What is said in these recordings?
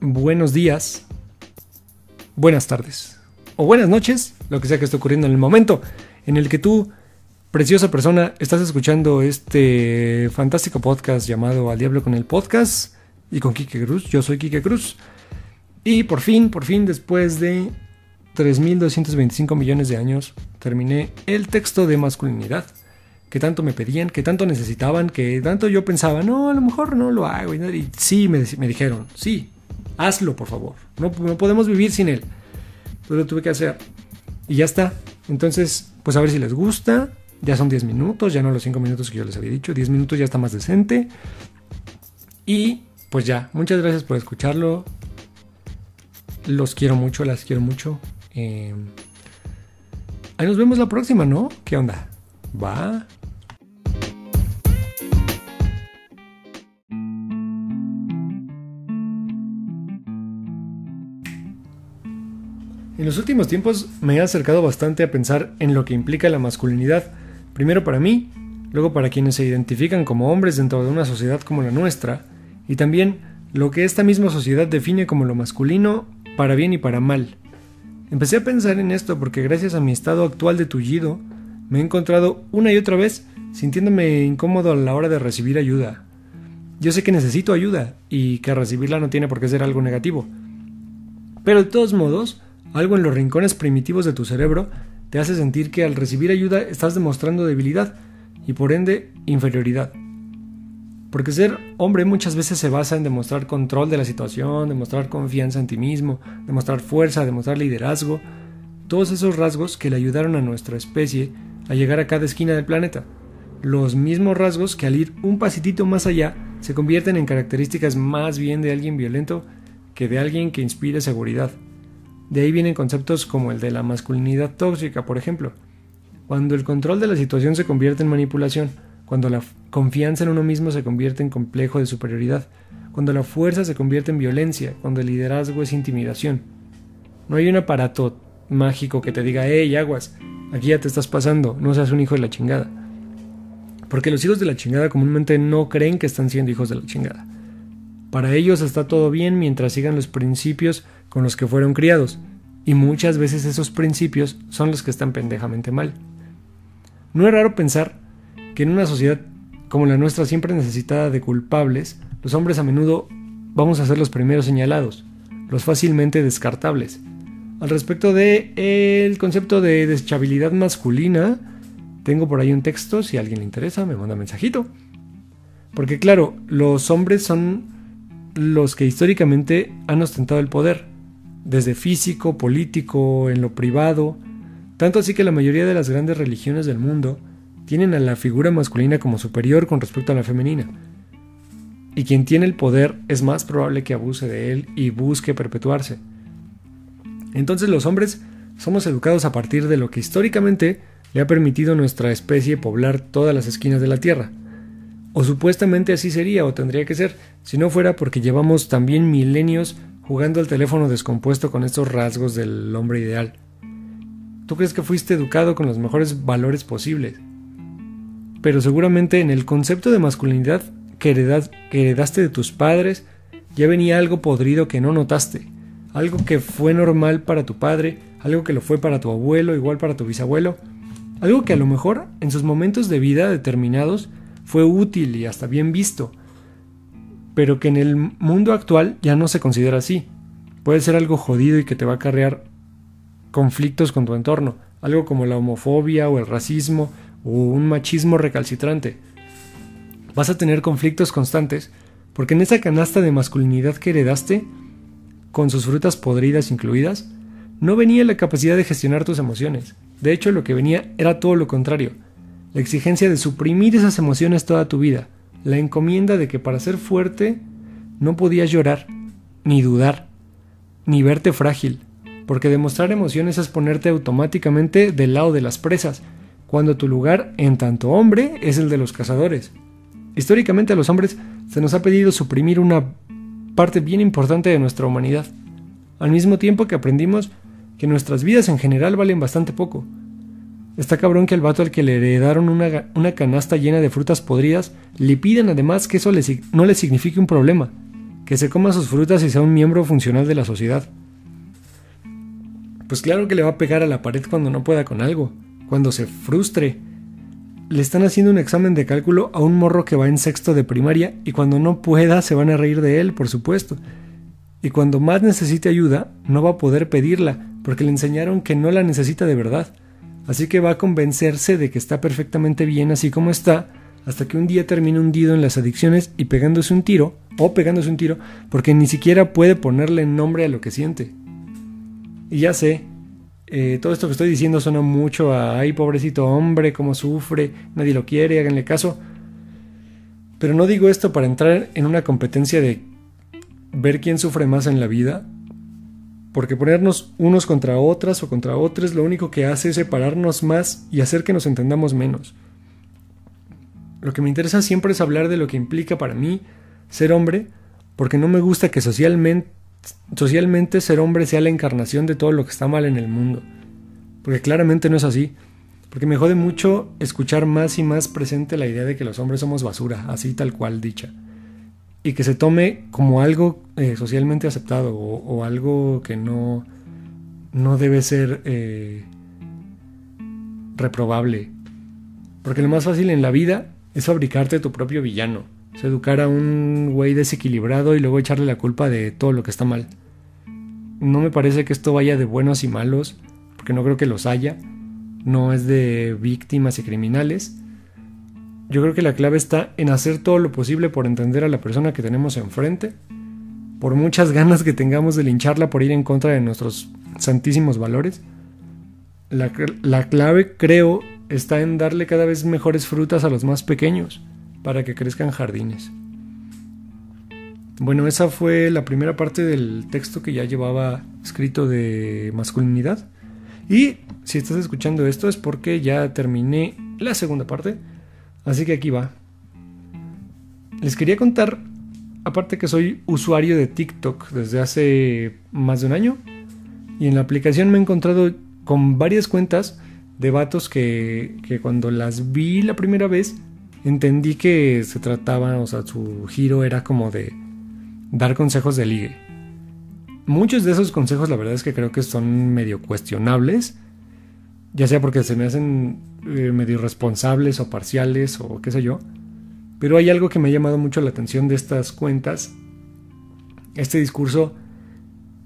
buenos días, buenas tardes o buenas noches, lo que sea que esté ocurriendo en el momento en el que tú, preciosa persona, estás escuchando este fantástico podcast llamado Al Diablo con el Podcast y con Kike Cruz. Yo soy Kike Cruz. Y por fin, por fin, después de 3.225 millones de años, terminé el texto de masculinidad que tanto me pedían, que tanto necesitaban, que tanto yo pensaba, no, a lo mejor no lo hago. Y sí, me, me dijeron, sí, hazlo, por favor. No, no, podemos vivir sin él. Pero lo tuve que hacer. Y ya está. Entonces, pues a ver si les gusta. Ya son 10 minutos, ya no los 5 minutos que yo les había dicho. 10 minutos ya está más decente. Y pues ya, muchas gracias por escucharlo. Los quiero mucho, las quiero mucho. Eh, ahí nos vemos la próxima, ¿no? ¿Qué onda? Va. En los últimos tiempos me he acercado bastante a pensar en lo que implica la masculinidad, primero para mí, luego para quienes se identifican como hombres dentro de una sociedad como la nuestra, y también lo que esta misma sociedad define como lo masculino para bien y para mal. Empecé a pensar en esto porque gracias a mi estado actual de tullido, me he encontrado una y otra vez sintiéndome incómodo a la hora de recibir ayuda. Yo sé que necesito ayuda y que recibirla no tiene por qué ser algo negativo. Pero de todos modos, algo en los rincones primitivos de tu cerebro te hace sentir que al recibir ayuda estás demostrando debilidad y por ende inferioridad. Porque ser hombre muchas veces se basa en demostrar control de la situación, demostrar confianza en ti mismo, demostrar fuerza, demostrar liderazgo, todos esos rasgos que le ayudaron a nuestra especie a llegar a cada esquina del planeta. Los mismos rasgos que al ir un pasitito más allá se convierten en características más bien de alguien violento que de alguien que inspire seguridad. De ahí vienen conceptos como el de la masculinidad tóxica, por ejemplo. Cuando el control de la situación se convierte en manipulación, cuando la confianza en uno mismo se convierte en complejo de superioridad, cuando la fuerza se convierte en violencia, cuando el liderazgo es intimidación. No hay un aparato mágico que te diga, hey, aguas, aquí ya te estás pasando, no seas un hijo de la chingada. Porque los hijos de la chingada comúnmente no creen que están siendo hijos de la chingada. Para ellos está todo bien mientras sigan los principios con los que fueron criados, y muchas veces esos principios son los que están pendejamente mal. No es raro pensar que en una sociedad como la nuestra siempre necesitada de culpables, los hombres a menudo vamos a ser los primeros señalados, los fácilmente descartables. Al respecto del el concepto de deschabilidad masculina, tengo por ahí un texto, si a alguien le interesa, me manda mensajito. Porque claro, los hombres son los que históricamente han ostentado el poder, desde físico, político, en lo privado, tanto así que la mayoría de las grandes religiones del mundo tienen a la figura masculina como superior con respecto a la femenina. Y quien tiene el poder es más probable que abuse de él y busque perpetuarse. Entonces los hombres somos educados a partir de lo que históricamente le ha permitido a nuestra especie poblar todas las esquinas de la Tierra. O supuestamente así sería o tendría que ser, si no fuera porque llevamos también milenios jugando al teléfono descompuesto con estos rasgos del hombre ideal. Tú crees que fuiste educado con los mejores valores posibles, pero seguramente en el concepto de masculinidad que, heredaste de tus padres ya venía algo podrido que no notaste, algo que fue normal para tu padre, algo que lo fue para tu abuelo, igual para tu bisabuelo, algo que a lo mejor en sus momentos de vida determinados fue útil y hasta bien visto, pero que en el mundo actual ya no se considera así. Puede ser algo jodido y que te va a acarrear conflictos con tu entorno, algo como la homofobia o el racismo o un machismo recalcitrante. Vas a tener conflictos constantes porque en esa canasta de masculinidad que heredaste, con sus frutas podridas incluidas, no venía la capacidad de gestionar tus emociones. De hecho, lo que venía era todo lo contrario, la exigencia de suprimir esas emociones toda tu vida, la encomienda de que para ser fuerte no podías llorar, ni dudar, ni verte frágil, porque demostrar emociones es ponerte automáticamente del lado de las presas, cuando tu lugar en tanto hombre es el de los cazadores. Históricamente a los hombres se nos ha pedido suprimir una parte bien importante de nuestra humanidad, al mismo tiempo que aprendimos que nuestras vidas en general valen bastante poco, Está cabrón que al vato al que le heredaron una, canasta llena de frutas podridas le piden además que eso no le signifique un problema. que se coma sus frutas y sea un miembro funcional de la sociedad. Pues claro que le va a pegar a la pared cuando no pueda con algo, cuando se frustre. Le están haciendo un examen de cálculo a un morro que va en sexto de primaria y cuando no pueda se van a reír de él, por supuesto. Y cuando más necesite ayuda, no va a poder pedirla, porque le enseñaron que no la necesita de verdad. Así que va a convencerse de que está perfectamente bien así como está, hasta que un día termine hundido en las adicciones y pegándose un tiro, o pegándose un tiro, porque ni siquiera puede ponerle nombre a lo que siente. Y ya sé, eh, todo esto que estoy diciendo suena mucho a, ay, pobrecito hombre, cómo sufre, nadie lo quiere, háganle caso. Pero no digo esto para entrar en una competencia de ver quién sufre más en la vida, porque ponernos unos contra otras o contra otros lo único que hace es separarnos más y hacer que nos entendamos menos. Lo que me interesa siempre es hablar de lo que implica para mí ser hombre, porque no me gusta que socialmente ser hombre sea la encarnación de todo lo que está mal en el mundo. Porque claramente no es así. Porque me jode mucho escuchar más y más presente la idea de que los hombres somos basura, así tal cual dicha. Y que se tome como algo eh, socialmente aceptado o, algo que no, no debe ser eh, reprobable. Porque lo más fácil en la vida es fabricarte tu propio villano educar a un güey desequilibrado y luego echarle la culpa de todo lo que está mal. No me parece que esto vaya de buenos y malos, porque no creo que los haya. No es de víctimas y criminales. Yo creo que la clave está en hacer todo lo posible por entender a la persona que tenemos enfrente, por muchas ganas que tengamos de lincharla por ir en contra de nuestros santísimos valores. La, la clave, creo, está en darle cada vez mejores frutas a los más pequeños para que crezcan jardines. Bueno, esa fue la primera parte del texto que ya llevaba escrito de masculinidad. Y si estás escuchando esto es porque ya terminé la segunda parte. Así que aquí va. Les quería contar, aparte que soy usuario de TikTok desde hace más de un año. Y en la aplicación me he encontrado con varias cuentas de vatos que, que cuando las vi la primera vez entendí que se trataba, o sea, su giro era como de dar consejos de ligue. Muchos de esos consejos la verdad es que creo que son medio cuestionables, ya sea porque se me hacen eh, medio irresponsables o parciales o qué sé yo, pero hay algo que me ha llamado mucho la atención de estas cuentas, este discurso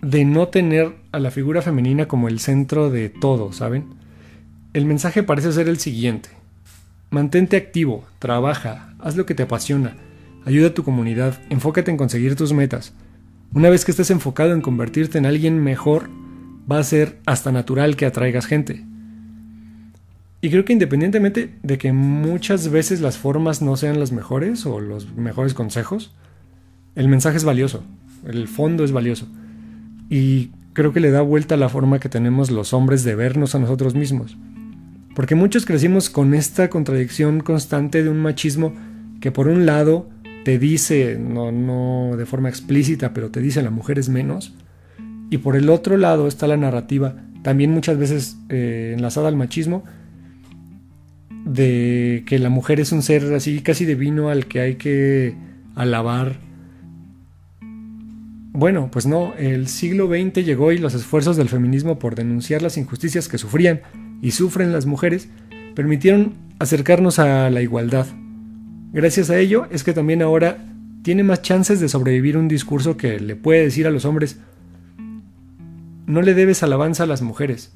de no tener a la figura femenina como el centro de todo, ¿saben? El mensaje parece ser el siguiente. Mantente activo, trabaja, haz lo que te apasiona, ayuda a tu comunidad, enfócate en conseguir tus metas. Una vez que estés enfocado en convertirte en alguien mejor, va a ser hasta natural que atraigas gente. Y creo que independientemente de que muchas veces las formas no sean las mejores o los mejores consejos, el mensaje es valioso, el fondo es valioso. Y creo que le da vuelta a la forma que tenemos los hombres de vernos a nosotros mismos. Porque muchos crecimos con esta contradicción constante de un machismo que por un lado te dice, no, no de forma explícita, pero te dice la mujer es menos, y por el otro lado está la narrativa, también muchas veces eh, enlazada al machismo, de que la mujer es un ser así casi divino al que hay que alabar. Bueno, pues no, el siglo XX llegó y los esfuerzos del feminismo por denunciar las injusticias que sufrían y sufren las mujeres permitieron acercarnos a la igualdad. Gracias a ello es que también ahora tiene más chances de sobrevivir un discurso que le puede decir a los hombres no le debes alabanza a las mujeres.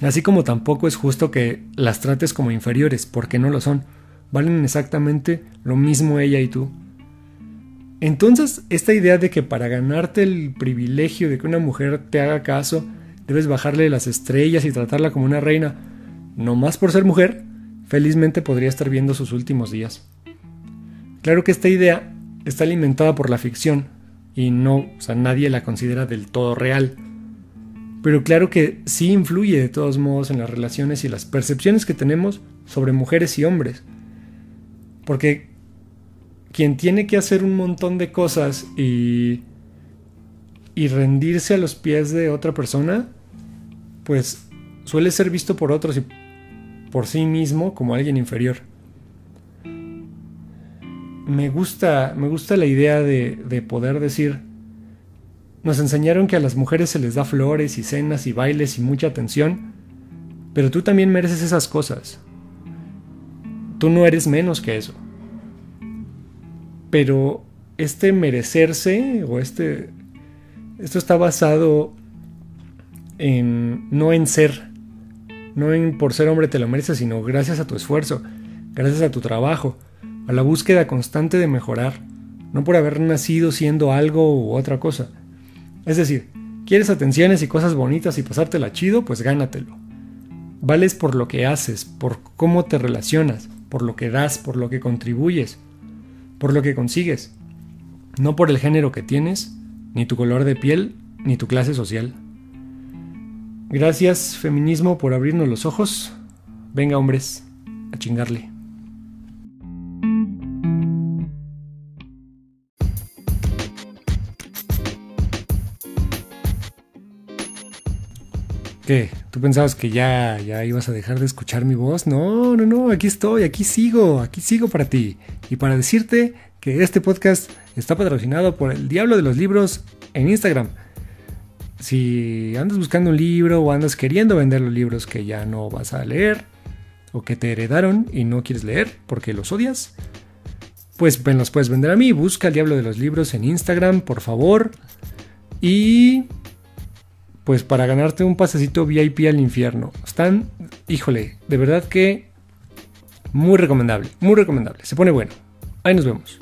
Así como tampoco es justo que las trates como inferiores, porque no lo son. Valen exactamente lo mismo ella y tú. Entonces, esta idea de que para ganarte el privilegio de que una mujer te haga caso, debes bajarle las estrellas y tratarla como una reina, no más por ser mujer, felizmente podría estar viendo sus últimos días. Claro que esta idea está alimentada por la ficción y no, o sea, nadie la considera del todo real. Pero claro que sí influye de todos modos en las relaciones y las percepciones que tenemos sobre mujeres y hombres. Porque quien tiene que hacer un montón de cosas y y rendirse a los pies de otra persona, pues suele ser visto por otros y por sí mismo como alguien inferior. me gusta, me gusta la idea de, de poder decir, nos enseñaron que a las mujeres se les da flores y cenas y bailes y mucha atención, pero tú también mereces esas cosas. Tú no eres menos que eso. Pero este merecerse o este esto está basado en no en ser, no en por ser hombre te lo mereces, sino gracias a tu esfuerzo, gracias a tu trabajo, a la búsqueda constante de mejorar, no por haber nacido siendo algo u otra cosa. Es decir, quieres atenciones y cosas bonitas y pasártela chido, pues gánatelo. Vales por lo que haces, por cómo te relacionas, por lo que das, por lo que contribuyes, por lo que consigues, no por el género que tienes, ni tu color de piel, ni tu clase social. Gracias, feminismo, por abrirnos los ojos. Venga, hombres, a chingarle. ¿Qué? ¿Tú pensabas que ya, ya ibas a dejar de escuchar mi voz? No, no, no, aquí estoy, aquí sigo, aquí sigo para ti. Y para decirte que este podcast está patrocinado por el Diablo de los Libros en Instagram. Si andas buscando un libro o andas queriendo vender los libros que ya no vas a leer o que te heredaron y no quieres leer porque los odias, pues los puedes vender a mí. Busca el Diablo de los Libros en Instagram, por favor. Y pues para ganarte un pasecito VIP al infierno. Están, híjole, de verdad que muy recomendable, muy recomendable. Se pone bueno. Ahí nos vemos.